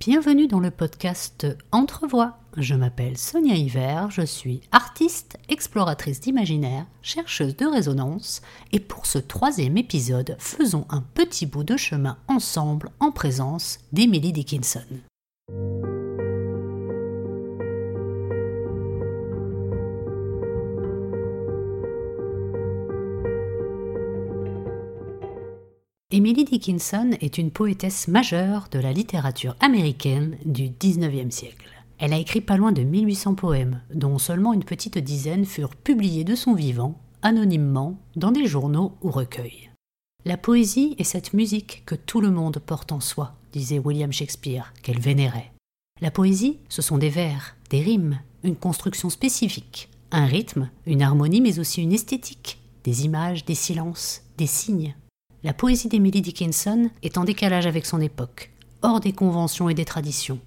Bienvenue dans le podcast Entrevoix. Je m'appelle Sonia Hiver, je suis artiste, exploratrice d'imaginaire, chercheuse de résonance, et pour ce troisième épisode, faisons un petit bout de chemin ensemble en présence d'Emily Dickinson. Emily Dickinson est une poétesse majeure de la littérature américaine du XIXe siècle. Elle a écrit pas loin de 1800 poèmes, dont seulement une petite dizaine furent publiés de son vivant, anonymement, dans des journaux ou recueils. La poésie est cette musique que tout le monde porte en soi, disait William Shakespeare, qu'elle vénérait. La poésie, ce sont des vers, des rimes, une construction spécifique, un rythme, une harmonie, mais aussi une esthétique, des images, des silences, des signes, la poésie d'Emily Dickinson est en décalage avec son époque, hors des conventions et des traditions.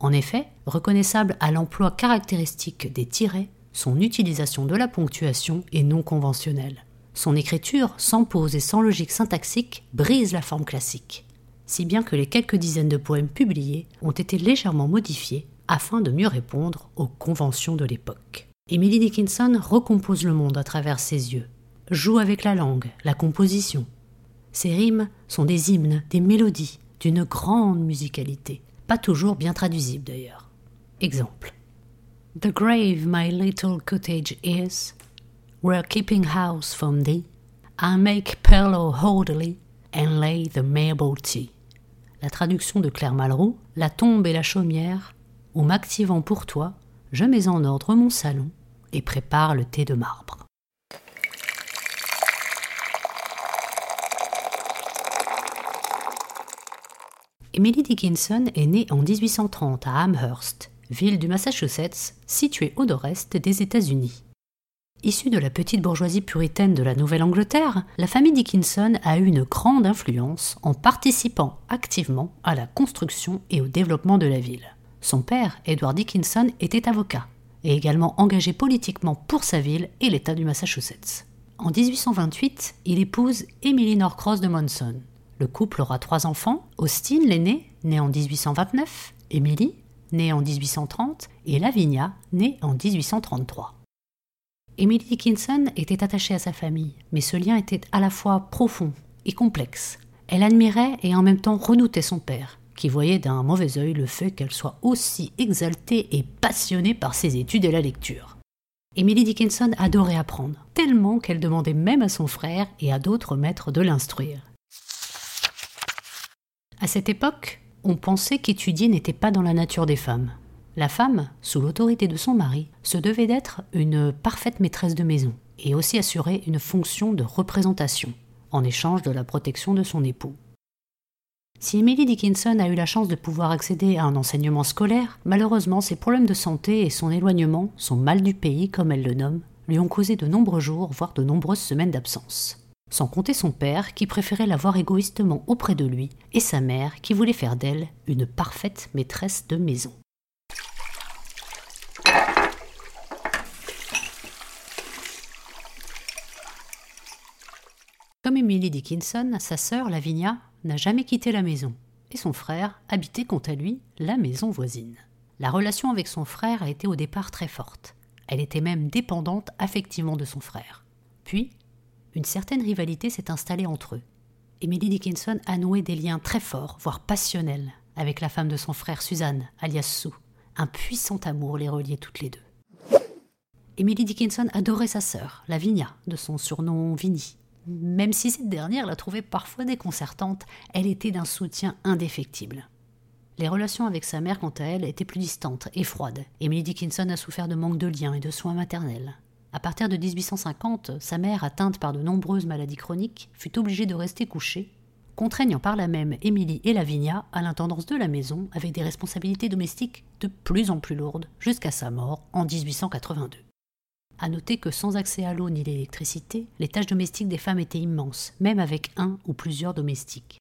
En effet, reconnaissable à l'emploi caractéristique des tirets, son utilisation de la ponctuation est non conventionnelle. Son écriture, sans pause et sans logique syntaxique, brise la forme classique, si bien que les quelques dizaines de poèmes publiés ont été légèrement modifiés afin de mieux répondre aux conventions de l'époque. Emily Dickinson recompose le monde à travers ses yeux, joue avec la langue, la composition, ces rimes sont des hymnes, des mélodies, d'une grande musicalité, pas toujours bien traduisibles d'ailleurs. Exemple. The grave my little cottage is, where keeping house from thee, I make pillow orderly and lay the marble tea. La traduction de Claire Malraux, La tombe et la chaumière, où m'activant pour toi, je mets en ordre mon salon et prépare le thé de marbre. Emily Dickinson est née en 1830 à Amherst, ville du Massachusetts située au nord-est des États-Unis. Issue de la petite bourgeoisie puritaine de la Nouvelle-Angleterre, la famille Dickinson a eu une grande influence en participant activement à la construction et au développement de la ville. Son père, Edward Dickinson, était avocat et également engagé politiquement pour sa ville et l'État du Massachusetts. En 1828, il épouse Emily Norcross de Monson, le couple aura trois enfants, Austin, l'aîné, né en 1829, Emily, née en 1830, et Lavinia, née en 1833. Emily Dickinson était attachée à sa famille, mais ce lien était à la fois profond et complexe. Elle admirait et en même temps redoutait son père, qui voyait d'un mauvais œil le fait qu'elle soit aussi exaltée et passionnée par ses études et la lecture. Emily Dickinson adorait apprendre, tellement qu'elle demandait même à son frère et à d'autres maîtres de l'instruire. À cette époque, on pensait qu'étudier n'était pas dans la nature des femmes. La femme, sous l'autorité de son mari, se devait d'être une parfaite maîtresse de maison et aussi assurer une fonction de représentation, en échange de la protection de son époux. Si Emily Dickinson a eu la chance de pouvoir accéder à un enseignement scolaire, malheureusement ses problèmes de santé et son éloignement, son mal du pays comme elle le nomme, lui ont causé de nombreux jours, voire de nombreuses semaines d'absence sans compter son père qui préférait la voir égoïstement auprès de lui, et sa mère qui voulait faire d'elle une parfaite maîtresse de maison. Comme Emily Dickinson, sa sœur Lavinia n'a jamais quitté la maison, et son frère habitait quant à lui la maison voisine. La relation avec son frère a été au départ très forte. Elle était même dépendante affectivement de son frère. Puis, une certaine rivalité s'est installée entre eux. Emily Dickinson a noué des liens très forts, voire passionnels, avec la femme de son frère Suzanne, alias Sue. Un puissant amour les reliait toutes les deux. Emily Dickinson adorait sa sœur, Lavinia, de son surnom Vinnie. Même si cette dernière la trouvait parfois déconcertante, elle était d'un soutien indéfectible. Les relations avec sa mère, quant à elle, étaient plus distantes et froides. Emily Dickinson a souffert de manque de liens et de soins maternels. À partir de 1850, sa mère, atteinte par de nombreuses maladies chroniques, fut obligée de rester couchée, contraignant par là même Émilie et Lavinia à l'intendance de la maison avec des responsabilités domestiques de plus en plus lourdes jusqu'à sa mort en 1882. À noter que sans accès à l'eau ni l'électricité, les tâches domestiques des femmes étaient immenses, même avec un ou plusieurs domestiques.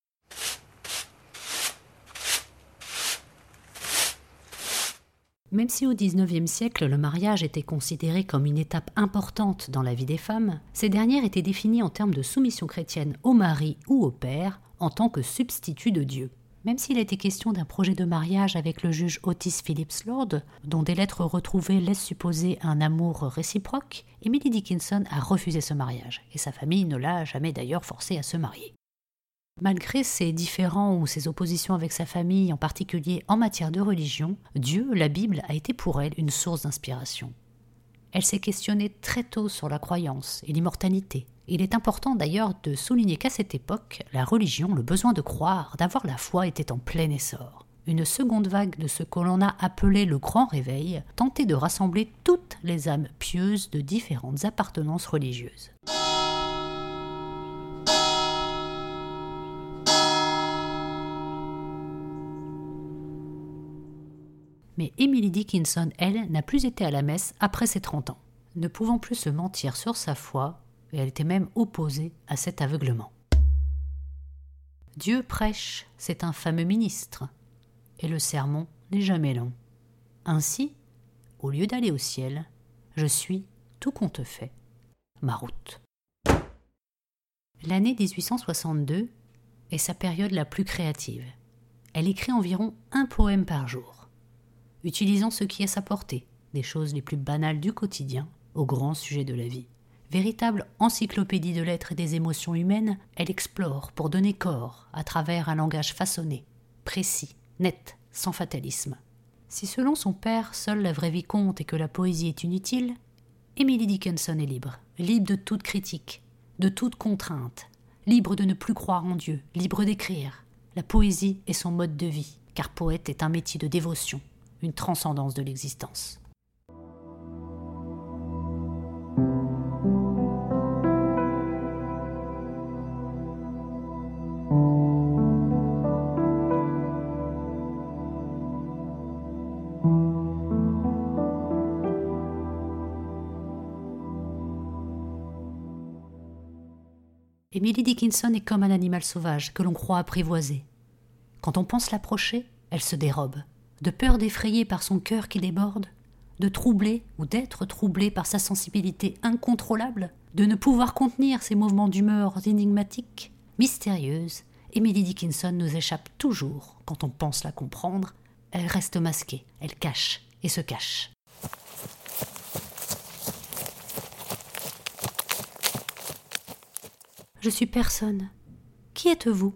Même si au XIXe siècle le mariage était considéré comme une étape importante dans la vie des femmes, ces dernières étaient définies en termes de soumission chrétienne au mari ou au père en tant que substitut de Dieu. Même s'il été question d'un projet de mariage avec le juge Otis Phillips Lord, dont des lettres retrouvées laissent supposer un amour réciproque, Emily Dickinson a refusé ce mariage, et sa famille ne l'a jamais d'ailleurs forcé à se marier. Malgré ses différends ou ses oppositions avec sa famille, en particulier en matière de religion, Dieu, la Bible, a été pour elle une source d'inspiration. Elle s'est questionnée très tôt sur la croyance et l'immortalité, il est important d'ailleurs de souligner qu'à cette époque, la religion, le besoin de croire, d'avoir la foi était en plein essor. Une seconde vague de ce que l'on a appelé le Grand Réveil tentait de rassembler toutes les âmes pieuses de différentes appartenances religieuses. Mais Emily Dickinson, elle, n'a plus été à la messe après ses 30 ans. Ne pouvant plus se mentir sur sa foi, et elle était même opposée à cet aveuglement. Dieu prêche, c'est un fameux ministre, et le sermon n'est jamais long. Ainsi, au lieu d'aller au ciel, je suis, tout compte fait, ma route. L'année 1862 est sa période la plus créative. Elle écrit environ un poème par jour, utilisant ce qui est sa portée, des choses les plus banales du quotidien aux grands sujets de la vie. Véritable encyclopédie de l'être et des émotions humaines, elle explore pour donner corps à travers un langage façonné, précis, net, sans fatalisme. Si selon son père, seule la vraie vie compte et que la poésie est inutile, Emily Dickinson est libre, libre de toute critique, de toute contrainte, libre de ne plus croire en Dieu, libre d'écrire. La poésie est son mode de vie, car poète est un métier de dévotion, une transcendance de l'existence. Emily Dickinson est comme un animal sauvage que l'on croit apprivoiser. Quand on pense l'approcher, elle se dérobe, de peur d'effrayer par son cœur qui déborde, de troubler ou d'être troublée par sa sensibilité incontrôlable, de ne pouvoir contenir ses mouvements d'humeur énigmatiques, mystérieuses. Emily Dickinson nous échappe toujours quand on pense la comprendre. Elle reste masquée, elle cache et se cache. Je suis personne. Qui êtes-vous?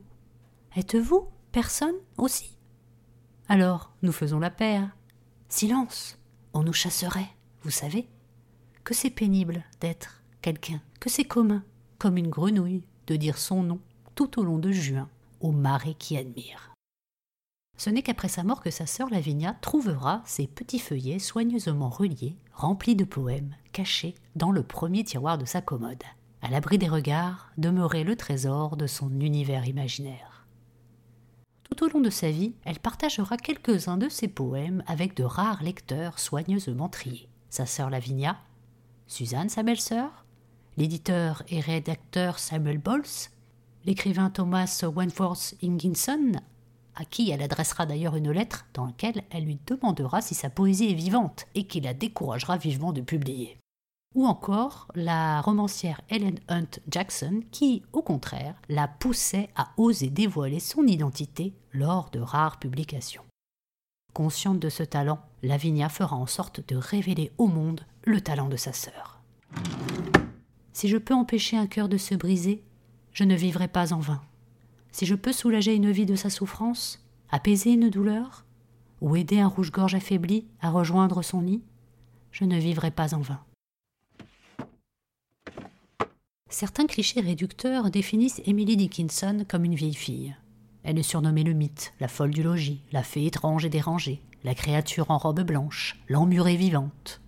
Êtes-vous personne aussi? Alors, nous faisons la paire. Silence On nous chasserait, vous savez Que c'est pénible d'être quelqu'un, que c'est commun, comme une grenouille, de dire son nom tout au long de juin aux marées qui admirent. Ce n'est qu'après sa mort que sa sœur Lavinia trouvera ces petits feuillets soigneusement reliés, remplis de poèmes, cachés dans le premier tiroir de sa commode à l'abri des regards, demeurait le trésor de son univers imaginaire. Tout au long de sa vie, elle partagera quelques-uns de ses poèmes avec de rares lecteurs soigneusement triés. Sa sœur Lavinia, Suzanne, sa belle-sœur, l'éditeur et rédacteur Samuel Bowles, l'écrivain Thomas Wentworth Higginson, à qui elle adressera d'ailleurs une lettre dans laquelle elle lui demandera si sa poésie est vivante et qui la découragera vivement de publier ou encore la romancière Ellen Hunt Jackson qui, au contraire, la poussait à oser dévoiler son identité lors de rares publications. Consciente de ce talent, Lavinia fera en sorte de révéler au monde le talent de sa sœur. Si je peux empêcher un cœur de se briser, je ne vivrai pas en vain. Si je peux soulager une vie de sa souffrance, apaiser une douleur, ou aider un rouge-gorge affaibli à rejoindre son nid, je ne vivrai pas en vain. Certains clichés réducteurs définissent Emily Dickinson comme une vieille fille. Elle est surnommée le mythe, la folle du logis, la fée étrange et dérangée, la créature en robe blanche, l'emmurée vivante.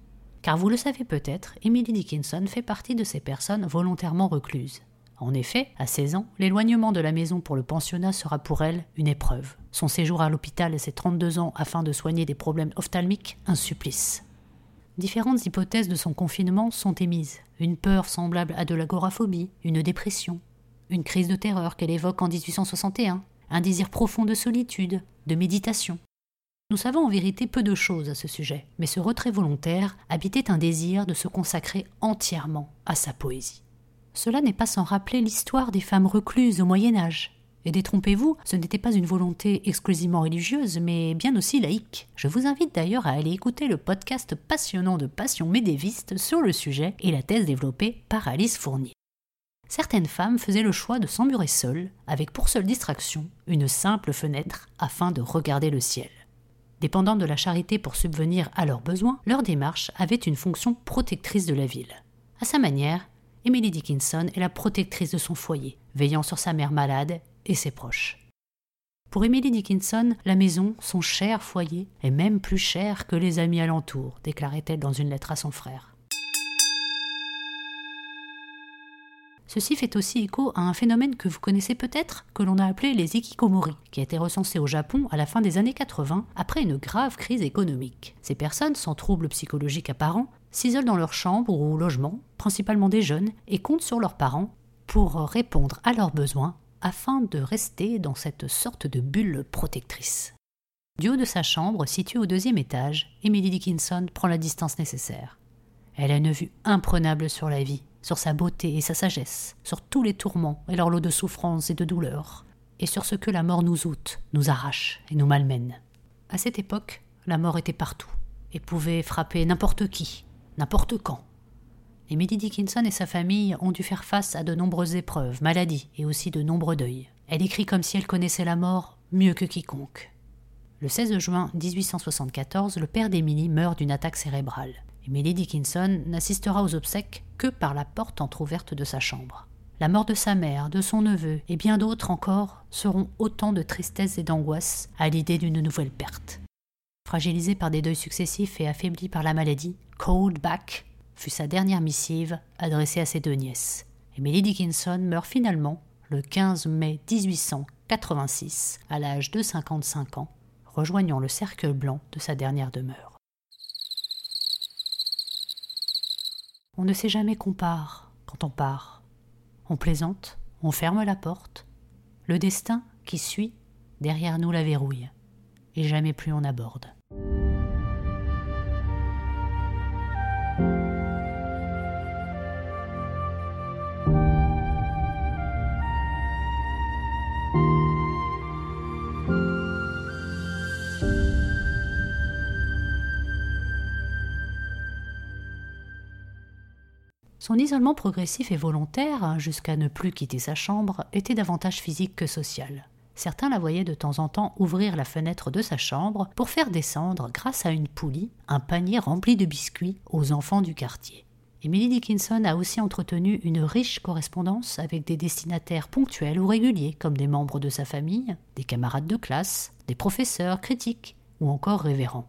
Car vous le savez peut-être, Emily Dickinson fait partie de ces personnes volontairement recluses. En effet, à 16 ans, l'éloignement de la maison pour le pensionnat sera pour elle une épreuve. Son séjour à l'hôpital et ses 32 ans afin de soigner des problèmes ophtalmiques, un supplice. Différentes hypothèses de son confinement sont émises. Une peur semblable à de l'agoraphobie, une dépression, une crise de terreur qu'elle évoque en 1861, un désir profond de solitude, de méditation. Nous savons en vérité peu de choses à ce sujet, mais ce retrait volontaire habitait un désir de se consacrer entièrement à sa poésie. Cela n'est pas sans rappeler l'histoire des femmes recluses au Moyen Âge, Et détrompez-vous, ce n'était pas une volonté exclusivement religieuse, mais bien aussi laïque. Je vous invite d'ailleurs à aller écouter le podcast passionnant de Passion médéviste sur le sujet et la thèse développée par Alice Fournier. Certaines femmes faisaient le choix de s'emmurer seules, avec pour seule distraction une simple fenêtre afin de regarder le ciel. Dépendant de la charité pour subvenir à leurs besoins, leur démarche avait une fonction protectrice de la ville. À sa manière, Emily Dickinson est la protectrice de son foyer, veillant sur sa mère malade et ses proches. Pour Emily Dickinson, la maison, son cher foyer, est même plus cher que les amis alentours, déclarait-elle dans une lettre à son frère. Ceci fait aussi écho à un phénomène que vous connaissez peut-être, que l'on a appelé les ikikomori, qui a été recensé au Japon à la fin des années 80 après une grave crise économique. Ces personnes, sans troubles psychologiques apparents, s'isolent dans leur chambre ou logement, principalement des jeunes, et comptent sur leurs parents pour répondre à leurs besoins afin de rester dans cette sorte de bulle protectrice. Du haut de sa chambre, située au deuxième étage, Emily Dickinson prend la distance nécessaire. Elle a une vue imprenable sur la vie, sur sa beauté et sa sagesse, sur tous les tourments et leur lot de souffrances et de douleurs, et sur ce que la mort nous ôte, nous arrache et nous malmène. À cette époque, la mort était partout, et pouvait frapper n'importe qui, n'importe quand, Emily Dickinson et sa famille ont dû faire face à de nombreuses épreuves, maladies et aussi de nombreux deuils. Elle écrit comme si elle connaissait la mort mieux que quiconque. Le 16 juin 1874, le père d'Emily meurt d'une attaque cérébrale. Emily Dickinson n'assistera aux obsèques que par la porte entr'ouverte de sa chambre. La mort de sa mère, de son neveu et bien d'autres encore seront autant de tristesse et d'angoisse à l'idée d'une nouvelle perte. Fragilisée par des deuils successifs et affaiblie par la maladie, Cold Back fut sa dernière missive adressée à ses deux nièces. Emily Dickinson meurt finalement le 15 mai 1886 à l'âge de 55 ans, rejoignant le cercle blanc de sa dernière demeure. On ne sait jamais qu'on part quand on part. On plaisante, on ferme la porte. Le destin qui suit, derrière nous la verrouille, et jamais plus on aborde. Son isolement progressif et volontaire, jusqu'à ne plus quitter sa chambre, était davantage physique que social. Certains la voyaient de temps en temps ouvrir la fenêtre de sa chambre pour faire descendre, grâce à une poulie, un panier rempli de biscuits aux enfants du quartier. Emily Dickinson a aussi entretenu une riche correspondance avec des destinataires ponctuels ou réguliers, comme des membres de sa famille, des camarades de classe, des professeurs, critiques ou encore révérends.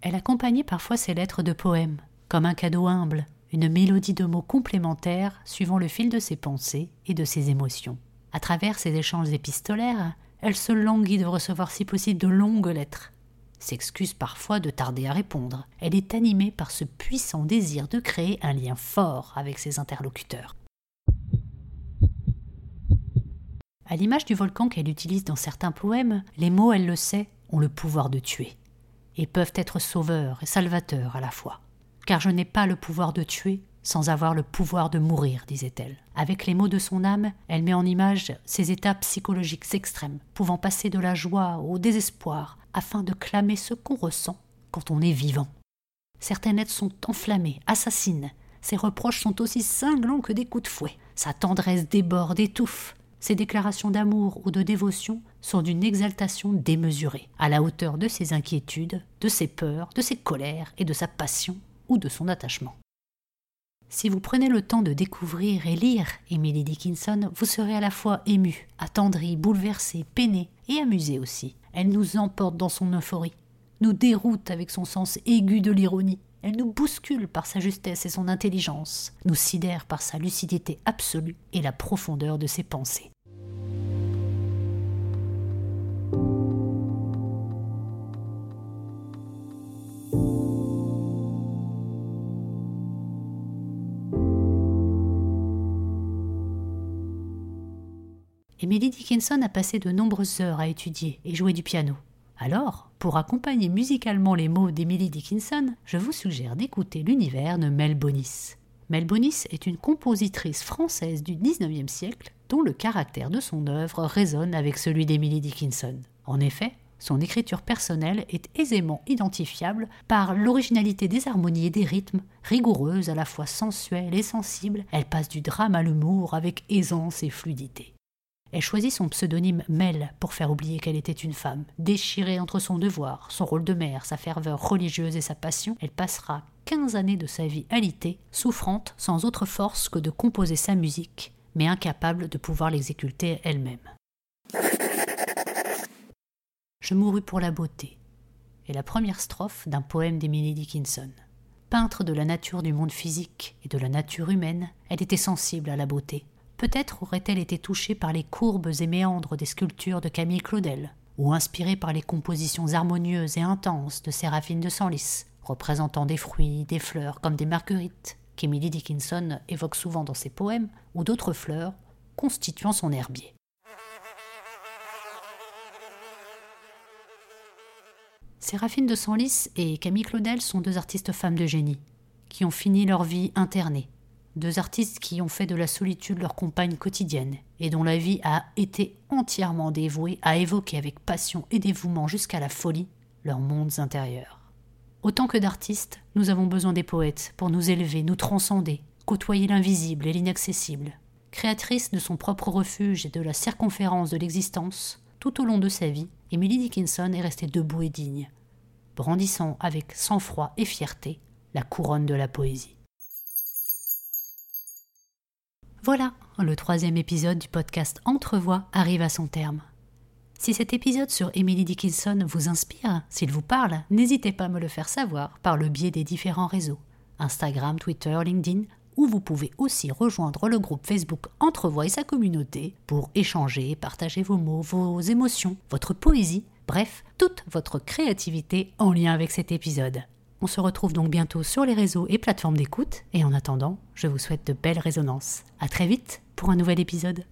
Elle accompagnait parfois ses lettres de poèmes, comme un cadeau humble, une mélodie de mots complémentaires suivant le fil de ses pensées et de ses émotions. À travers ces échanges épistolaires, elle se languit de recevoir si possible de longues lettres. S'excuse parfois de tarder à répondre. Elle est animée par ce puissant désir de créer un lien fort avec ses interlocuteurs. À l'image du volcan qu'elle utilise dans certains poèmes, les mots, elle le sait, ont le pouvoir de tuer, et peuvent être sauveurs et salvateurs à la fois car je n'ai pas le pouvoir de tuer sans avoir le pouvoir de mourir, disait-elle. Avec les mots de son âme, elle met en image ces états psychologiques extrêmes, pouvant passer de la joie au désespoir, afin de clamer ce qu'on ressent quand on est vivant. Certaines lettres sont enflammées, assassines. Ses reproches sont aussi cinglants que des coups de fouet. Sa tendresse déborde, étouffe. Ses déclarations d'amour ou de dévotion sont d'une exaltation démesurée, à la hauteur de ses inquiétudes, de ses peurs, de ses colères et de sa passion ou de son attachement. Si vous prenez le temps de découvrir et lire Emily Dickinson, vous serez à la fois ému, attendri, bouleversé, peiné et amusé aussi. Elle nous emporte dans son euphorie, nous déroute avec son sens aigu de l'ironie, elle nous bouscule par sa justesse et son intelligence, nous sidère par sa lucidité absolue et la profondeur de ses pensées. Emily Dickinson a passé de nombreuses heures à étudier et jouer du piano. Alors, pour accompagner musicalement les mots d'Emily Dickinson, je vous suggère d'écouter l'univers de Mel Bonis. Mel Bonis est une compositrice française du XIXe siècle dont le caractère de son œuvre résonne avec celui d'Emily Dickinson. En effet, son écriture personnelle est aisément identifiable par l'originalité des harmonies et des rythmes, rigoureuse à la fois sensuelle et sensible, elle passe du drame à l'humour avec aisance et fluidité. Elle choisit son pseudonyme Mel pour faire oublier qu'elle était une femme. Déchirée entre son devoir, son rôle de mère, sa ferveur religieuse et sa passion, elle passera 15 années de sa vie alitée, souffrante, sans autre force que de composer sa musique, mais incapable de pouvoir l'exécuter elle-même. Je mourus pour la beauté est la première strophe d'un poème d'Emily Dickinson. Peintre de la nature du monde physique et de la nature humaine, elle était sensible à la beauté, Peut-être aurait-elle été touchée par les courbes et méandres des sculptures de Camille Claudel, ou inspirée par les compositions harmonieuses et intenses de Séraphine de Senlis, représentant des fruits, des fleurs comme des marguerites, qu'Emily Dickinson évoque souvent dans ses poèmes, ou d'autres fleurs constituant son herbier. Séraphine de Senlis et Camille Claudel sont deux artistes femmes de génie, qui ont fini leur vie internée, deux artistes qui ont fait de la solitude leur compagne quotidienne et dont la vie a été entièrement dévouée à évoquer avec passion et dévouement jusqu'à la folie leurs mondes intérieurs. Autant que d'artistes, nous avons besoin des poètes pour nous élever, nous transcender, côtoyer l'invisible et l'inaccessible. Créatrice de son propre refuge et de la circonférence de l'existence, tout au long de sa vie, Emily Dickinson est restée debout et digne, brandissant avec sang-froid et fierté la couronne de la poésie. Voilà, le troisième épisode du podcast Entrevoix arrive à son terme. Si cet épisode sur Emily Dickinson vous inspire, s'il vous parle, n'hésitez pas à me le faire savoir par le biais des différents réseaux Instagram, Twitter, LinkedIn, où vous pouvez aussi rejoindre le groupe Facebook Entrevoix et sa communauté pour échanger, partager vos mots, vos émotions, votre poésie, bref, toute votre créativité en lien avec cet épisode. On se retrouve donc bientôt sur les réseaux et plateformes d'écoute, et en attendant, je vous souhaite de belles résonances. À très vite pour un nouvel épisode.